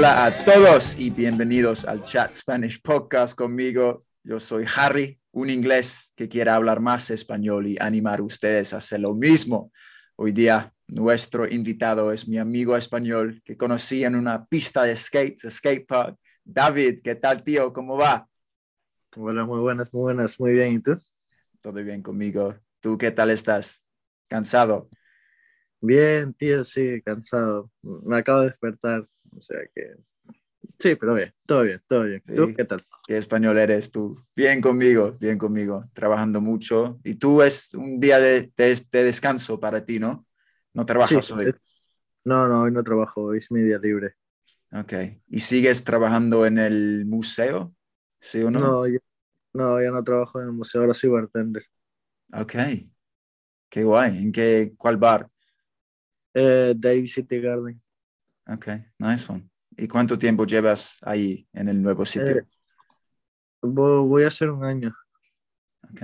Hola a todos y bienvenidos al Chat Spanish Podcast conmigo. Yo soy Harry, un inglés que quiere hablar más español y animar a ustedes a hacer lo mismo. Hoy día nuestro invitado es mi amigo español que conocí en una pista de skate, skate park. David, ¿qué tal, tío? ¿Cómo va? Hola, muy buenas, muy buenas, muy bien. ¿Y tú? Todo bien conmigo. ¿Tú qué tal estás? ¿Cansado? Bien, tío, sí, cansado. Me acabo de despertar, o sea que... Sí, pero bien, todo bien, todo bien. ¿Tú Sí. qué tal? ¿Qué español eres tú? Bien conmigo, bien conmigo, trabajando mucho. Y tú es un día de, de- de descanso para ti, ¿no? No trabajas Sí, hoy. No, no, hoy no trabajo, hoy es mi día libre. Ok. ¿Y sigues trabajando en el museo? ¿Sí o no? No, yo, no, trabajo en el museo, ahora soy bartender. Ok. Qué guay. ¿En qué, cuál bar? Eh, Dave City Garden. Ok, nice one. ¿Y cuánto tiempo llevas ahí en el nuevo sitio? Eh, Vo- Voy a hacer un año. Ok,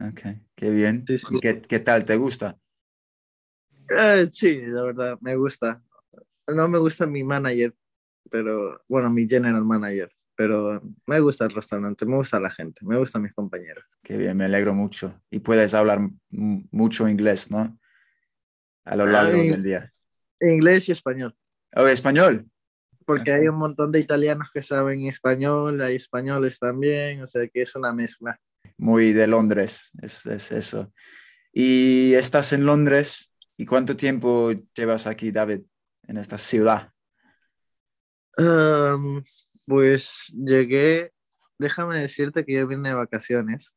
ok. Qué bien. Sí, sí. ¿Y qué, qué tal? ¿Te gusta? Eh, sí, la verdad, me gusta. No me gusta mi manager, pero bueno, mi general manager, pero me gusta el restaurante, me gusta la gente, me gustan mis compañeros. Qué bien, me alegro mucho. Y puedes hablar mucho inglés, ¿no? A lo largo Ay. del día. Inglés y español, ¿Oh, español? porque hay un montón de italianos que saben español, hay españoles también, o sea que es una mezcla. Muy de Londres, es, es eso. ¿Y estás en Londres? ¿Y cuánto tiempo llevas aquí, David, en esta ciudad? Pues llegué, déjame decirte que yo vine de vacaciones,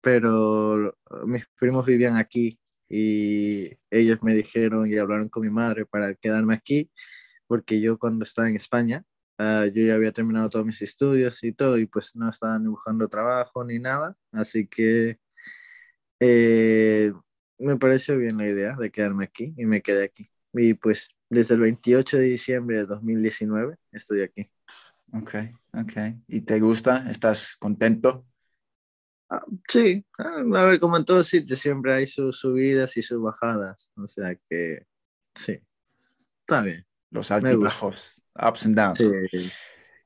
pero mis primos vivían aquí y ellos me dijeron y hablaron con mi madre para quedarme aquí, porque yo cuando estaba en España, ah, yo ya había terminado todos mis estudios y todo, y pues no estaban buscando trabajo ni nada, así que eh, me pareció bien la idea de quedarme aquí y me quedé aquí. Y pues desde el 28 de diciembre de 2019 estoy aquí. Ok, ok. ¿Y te gusta? ¿Estás contento? Sí, ah, a ver, como en todos sitios siempre hay sus subidas y sus bajadas, o sea que sí, está bien. Los altibajos, ups and downs. Sí.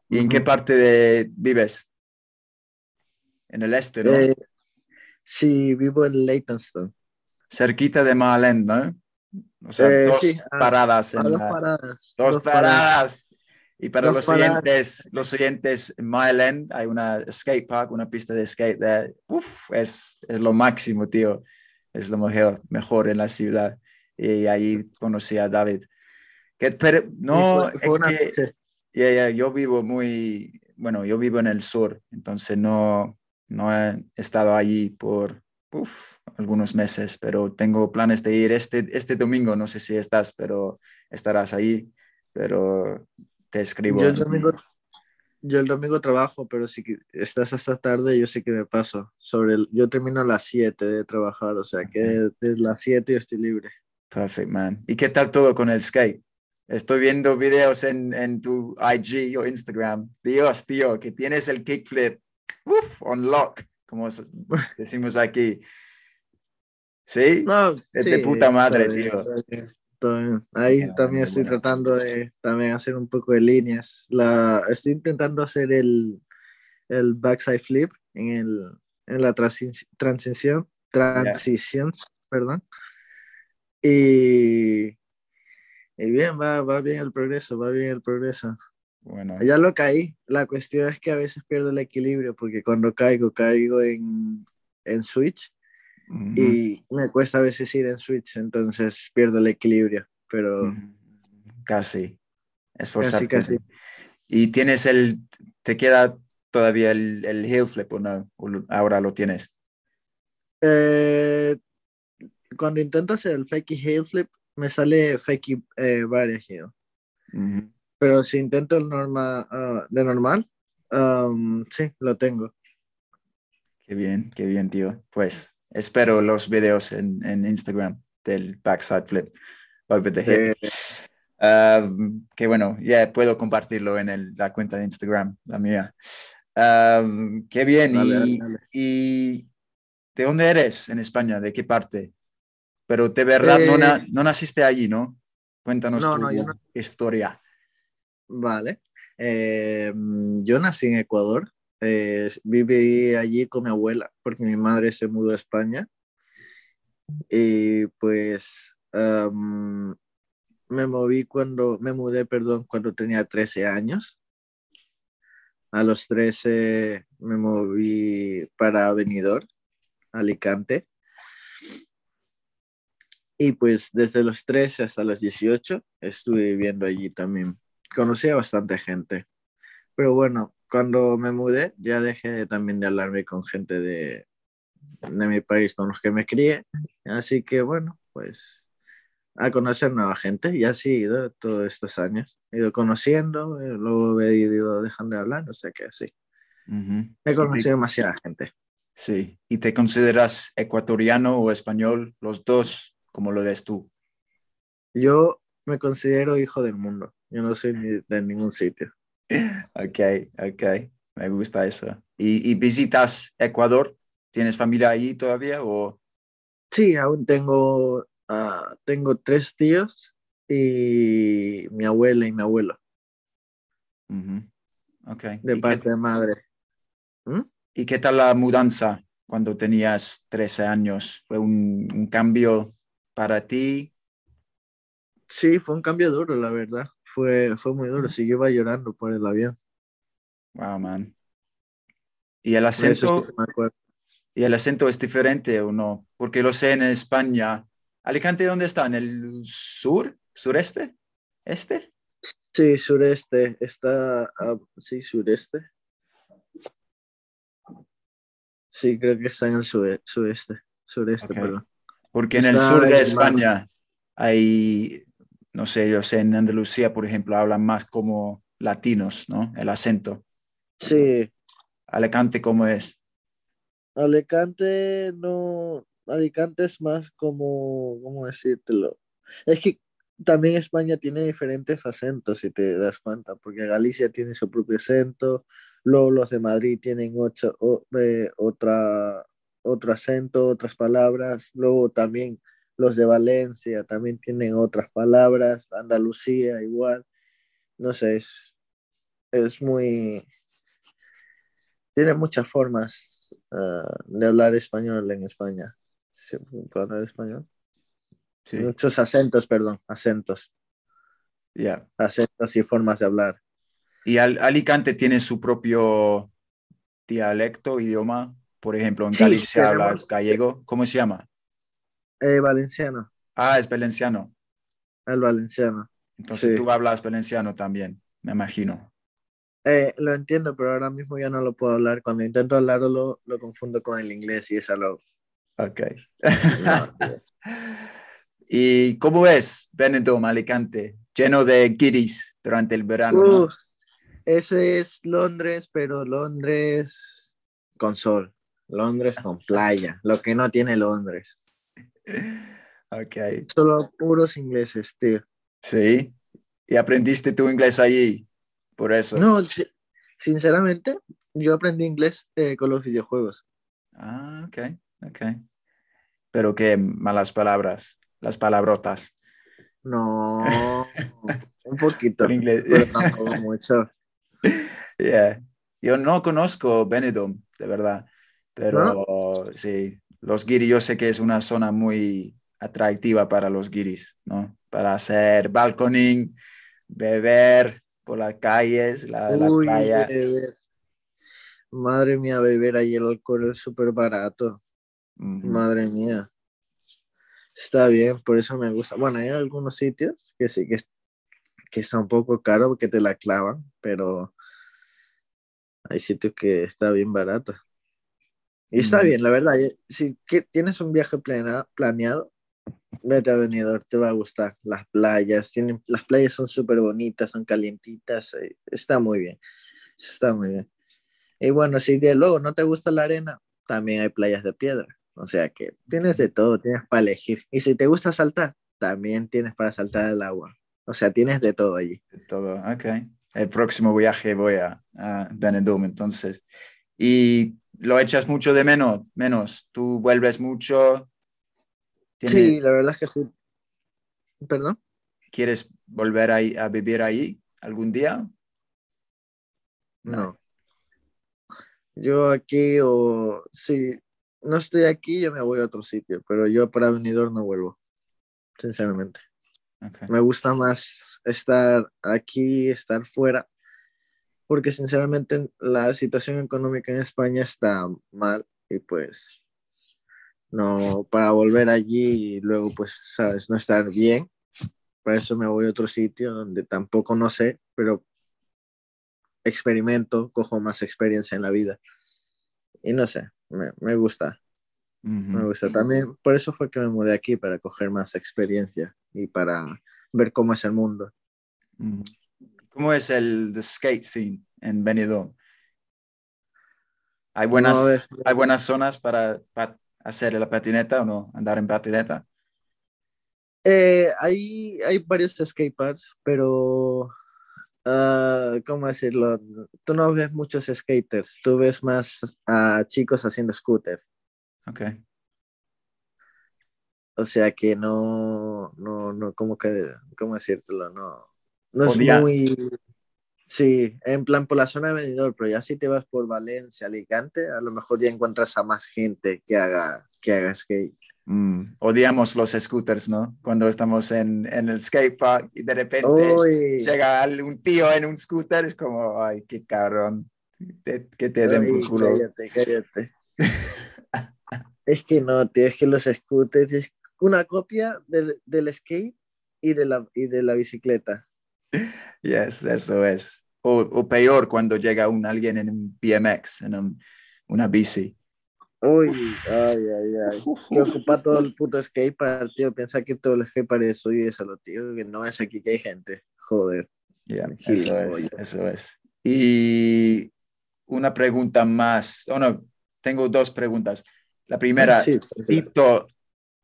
¿Y en qué parte de vives? En el este, ¿no? Eh, sí, vivo en Leytonstone. Cerquita de Mahalend, ¿no? O sea, Eh, dos sí, a- paradas en dos la- paradas. Dos dos paradas. Y para los paradas. oyentes, los oyentes en Mile End hay una skate park, una pista de skate de, uf, es, es lo máximo, tío. Es lo mejor, mejor en la ciudad. Y ahí conocí a David. Que, pero no, fue- fue una- ya, ya, yo vivo muy, bueno, yo vivo en el sur, entonces no, no he estado allí por uf, algunos meses, pero tengo planes de ir este, este domingo, no sé si estás, pero estarás ahí, pero te escribo. Yo el domingo, yo el domingo trabajo, pero si estás hasta tarde, yo sé que me paso. Sobre el- yo termino a las 7 de trabajar, o sea que desde las 7 yo estoy libre. Perfect, man. ¿Y qué tal todo con el skate? Estoy viendo videos en, en tu IG o Instagram. Dios, tío, que tienes el kickflip uf, on lock, como decimos aquí. ¿Sí? No, Es de puta madre, tío. bien, Ahí también estoy bueno. tratando de también hacer un poco de líneas. La, estoy intentando hacer el, el backside flip en, el, en la transi- transición, transición, perdón. Y, y bien, va, va bien el progreso, va bien el progreso. Bueno, Ya lo caí. La cuestión es que a veces pierdo el equilibrio porque cuando caigo, caigo en, en Switch y me cuesta a veces ir en Switch, entonces pierdo el equilibrio. Pero. Casi. casi, Esforzarte. casi. ¿Y tienes el, te queda todavía el, el heel flip o no? ¿O lo- ahora lo tienes? Eh, cuando intento hacer el fakey heel flip, me sale fakey eh, varias heel. Pero si intento el norma, ah, de normal, um, sí, lo tengo. Qué bien, qué bien, tío. Pues espero los videos en, en Instagram del backside flip over the hip. Eh, Um, que bueno, ya puedo compartirlo en el- la cuenta de Instagram, la mía. Um, qué bien. Dale, y, dale, dale. y de dónde eres en España? ¿De qué parte? Pero de verdad no, na- Eh, no naciste allí, ¿no? Cuéntanos No, tu no. historia. Vale. Eh, yo nací en Ecuador. Eh, viví allí con mi abuela porque mi madre se mudó a España. Y pues me moví cuando, me mudé, perdón, cuando tenía 13 años. A los 13 me moví para Benidorm, Alicante. Y pues desde los 13 hasta los 18 estuve viviendo allí también. Conocí a bastante gente. Pero bueno, cuando me mudé ya dejé también de hablarme con gente de, de mi país con los que me crié. Así que bueno, pues a conocer nueva gente. Y así he ido todos estos años. He ido conociendo, eh, luego he ido dejando de hablar, o sea que así. Ujú. He ¿Y conocido te- demasiada gente. sí. ¿Y te consideras ecuatoriano o español? Los dos, ¿cómo lo ves tú? Yo me considero hijo del mundo. Yo no soy ni de ningún sitio. Ok, ok, me gusta eso. ¿Y, y visitas Ecuador? ¿Tienes familia allí todavía o? Sí, aún tengo, ah, tengo tres tíos y mi abuela y mi abuelo, Ujú. Ok. de ¿Y parte qué, de madre. ¿Mm? y qué tal la mudanza cuando tenías 13 años? ¿Fue un, un cambio para ti? Sí, fue un cambio duro, la verdad. Fue, fue muy duro. Sí, yo iba llorando por el avión. Wow, man. ¿Y el acento, que y el acento es diferente o no? Porque lo sé en España. ¿Alicante dónde está? ¿En el sur? ¿Sureste? ¿Este? Sí, sureste. Está, ah, sí, sureste. Sí, creo que está en el sue- sureste. Sureste, perdón. Porque en el sur de. España hay, no sé, yo sé, en Andalucía, por ejemplo, hablan más como latinos, ¿no? El acento. Sí, Alicante, ¿cómo es? Alicante no, Alicante es más como, ¿cómo decírtelo? Es que también España tiene diferentes acentos, si te das cuenta, porque Galicia tiene su propio acento, luego los de Madrid tienen ocho, o- eh, otra, otro acento, otras palabras, luego también los de Valencia también tienen otras palabras, Andalucía igual, no sé, es, es muy, tiene muchas formas ah, de hablar español en España. Sí, ¿puedo hablar español? Sí, Muchos acentos, perdón, acentos, ya. acentos y formas de hablar. Y Al- Alicante tiene su propio dialecto, idioma. Por ejemplo, en Sí, Galicia habla gallego. ¿Cómo se llama? Eh, valenciano, Ah, es valenciano. el valenciano. Entonces Sí. tú hablas valenciano también, me imagino. Eh, lo entiendo, pero ahora mismo ya no lo puedo hablar. Cuando intento hablarlo, lo, lo confundo con el inglés y es algo. Ok. No. ¿Y cómo es Benidorm, Alicante? Lleno de guiris durante el verano, ese es Londres, pero Londres con sol. Londres con playa, lo que no tiene Londres. Ok, Solo puros ingleses, tío. sí. ¿Y aprendiste tu inglés allí? Por eso. No, si- sinceramente, yo aprendí inglés eh, con los videojuegos. Ah, ok, ok. Pero qué malas palabras, las palabrotas. No, un poquito, Por inglés. pero tampoco mucho. Yeah. Yo no conozco Benidorm, de verdad, pero sí, los guiris, yo sé que es una zona muy atractiva para los guiris, ¿no? Para hacer balconing, beber, por las calles, la, la Uy, playa. beber. Madre mía, beber ahí el alcohol es súper barato. Madre mía. Está bien, por eso me gusta. Bueno, hay algunos sitios que sí que, que está un poco caro porque te la clavan, pero hay sitios que está bien barato. Y está bien, la verdad. y- Si tienes un viaje plena- planeado, vete a Benidorm, te va a gustar. Las playas, tienen, las playas son súper bonitas, son calientitas, eh, está muy bien. Está muy bien. Y bueno, si de luego no te gusta la arena, también hay playas de piedra. O sea que tienes de todo, tienes para elegir. Y si te gusta saltar, también tienes para saltar al agua. O sea, tienes de todo allí. De todo, ok. El próximo viaje voy a, a Benidorm, entonces. ¿Y lo echas mucho de menos? Menos. ¿Tú vuelves mucho? ¿Tienes- Sí, la verdad es que. ¿Perdón? ¿Quieres volver ahí, a vivir ahí algún día? No. Yo aquí o si no estoy aquí, yo me voy a otro sitio, pero yo para Benidorm no vuelvo, sinceramente. Me gusta más estar aquí, estar fuera, porque sinceramente la situación económica en España está mal y pues no, para volver allí y luego pues, sabes, no estar bien, para eso me voy a otro sitio donde tampoco no sé, pero experimento, cojo más experiencia en la vida. Y no sé, me, me gusta, me gusta. También por eso fue que me mudé aquí, para coger más experiencia y para ver cómo es el mundo. ¿Cómo es el the skate scene en Benidorm? ¿Hay buenas, No, es- ¿hay buenas zonas para, pa- hacer la patineta o no? Andar en patineta. Eh, hay, hay varios skateparks, pero, ah, ¿cómo decirlo? Tú no ves muchos skaters, tú ves más a chicos haciendo scooter. Ok. O sea que no, no, no, ¿cómo que, cómo decírtelo? No, no es muy, sí, en plan por la zona de Benidorm, pero ya si te vas por Valencia, Alicante, a lo mejor ya encuentras a más gente que haga, que haga skate. Mm, odiamos los scooters, ¿no? Cuando estamos en, en el skate park y de repente Uy, llega un tío en un scooter, es como, ay, qué cabrón, Te- que te den por culo. cállate, cállate. Es que no, tío, es que los scooters es una copia del, del skate y de, la, y de la bicicleta. Yes, eso es. O, o peor, cuando llega un alguien en un BMX, en un- una bici. Uy, ay, ay, ay. Que ocupa todo el puto skatepark, tío. Piensa que todo el skatepark es suyo y eso, lo tío. Que no es aquí que hay gente. Joder. Yeah, eso es, eso es. Y una pregunta más. Oh, no, tengo dos preguntas. La primera, Sí, Tito,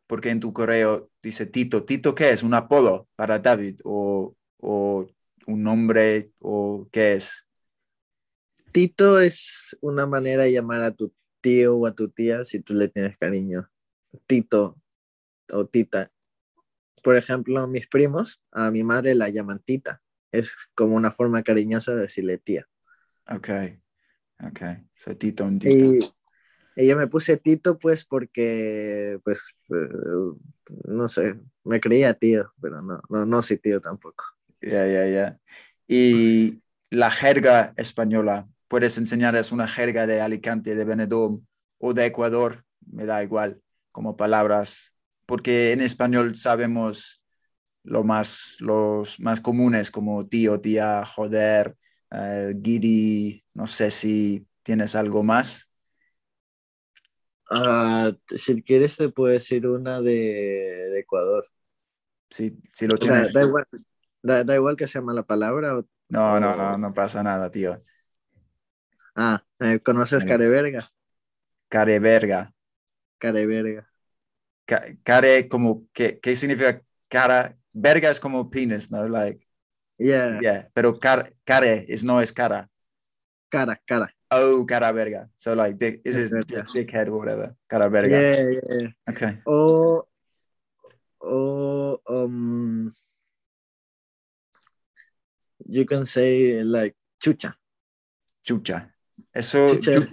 porque en tu correo dice Tito. ¿Tito qué es? ¿Un apodo para David? ¿O, o un nombre? ¿O qué es? Tito es una manera de llamar a tu tío o a tu tía si tú le tienes cariño. Tito o tita. Por ejemplo, mis primos, a mi madre la llaman tita. Es como una forma cariñosa de decirle tía. Ok, ok. So, Tito, un Tito. Y, y yo me puse Tito pues porque, pues, eh, no sé, me creía tío, pero no, no, no soy tío tampoco. Ya, ya, ya. Y la jerga española, puedes enseñarles una jerga de Alicante, de Benidorm o de Ecuador, me da igual, como palabras, porque en español sabemos lo más, los más comunes como tío, tía, joder, eh, guiri, no sé si tienes algo más. Ah, si quieres te puedo decir una de, de Ecuador. Si, si lo O sea, tienes. da, igual, da, da igual que sea mala palabra. o- No, no, no, no pasa nada, tío. Ah, eh, ¿conoces. Careverga? Care verga. Careverga. Ca- care como, ¿qué, ¿qué significa cara? Verga es como penis, ¿no? Like, Yeah, yeah, pero car, care es, no es cara. cara, cara. Oh, cara verga. So like, dick, this is dickhead or whatever. Cara verga. Yeah, yeah. Okay. O, o, um, you can say like chucha. Chucha. Eso, Chucha. chu-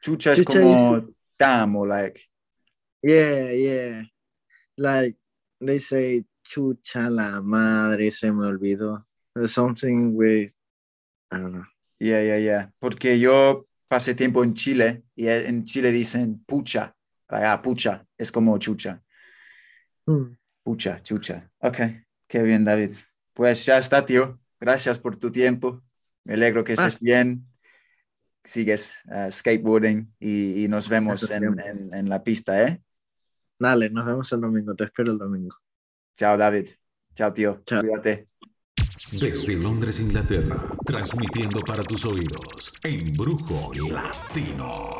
chucha es Chucha como damn o like, Yeah, yeah. Like they say chucha la madre, se me olvidó. something with, I don't know. Yeah, yeah, yeah. Porque yo pasé tiempo en Chile y en Chile dicen pucha. Ah, pucha, es como chucha. Mm. Pucha, chucha. Ok, qué bien, David. Pues ya está, tío. Gracias por tu tiempo. Me alegro que estés Ah. bien. Sigues ah, skateboarding y, y nos vemos en, en- en la pista, ¿eh? Dale, nos vemos el domingo. Te espero el domingo. Chao, David. Chao, tío. Chao. Cuídate. Desde Londres, Inglaterra, transmitiendo para tus oídos, Embrujo Latino.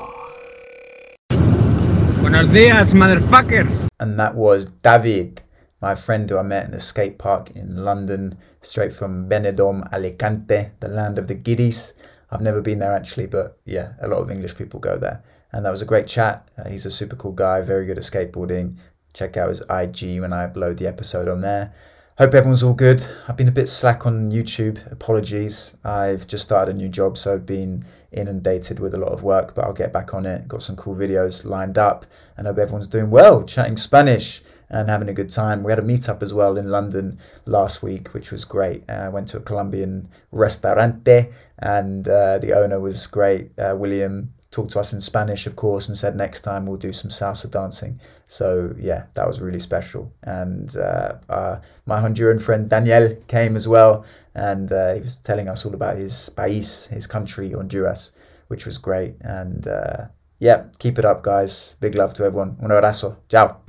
Buenos días, motherfuckers. and that was David, my friend who I met in a skate park in London, straight from Benidorm, Alicante, the land of the giddies. I've never been there actually, but yeah, a lot of English people go there. And that was a great chat. Uh, he's a super cool guy, very good at skateboarding. Check out his IG when I upload the episode on there. Hope everyone's all good. I've been a bit slack on YouTube. Apologies. I've just started a new job, so I've been inundated with a lot of work, but I'll get back on it. Got some cool videos lined up, and hope everyone's doing well, chatting Spanish and having a good time. We had a meetup as well in London last week, which was great. Uh, I went to a Colombian restaurante, and uh, the owner was great. Uh, William talked to us in Spanish, of course, and said next time we'll do some salsa dancing. So yeah, that was really special. And uh, uh, my Honduran friend Daniel came as well, and uh, he was telling us all about his país, his country, Honduras, which was great. And uh, yeah, keep it up, guys. Big love to everyone. Un abrazo. Ciao.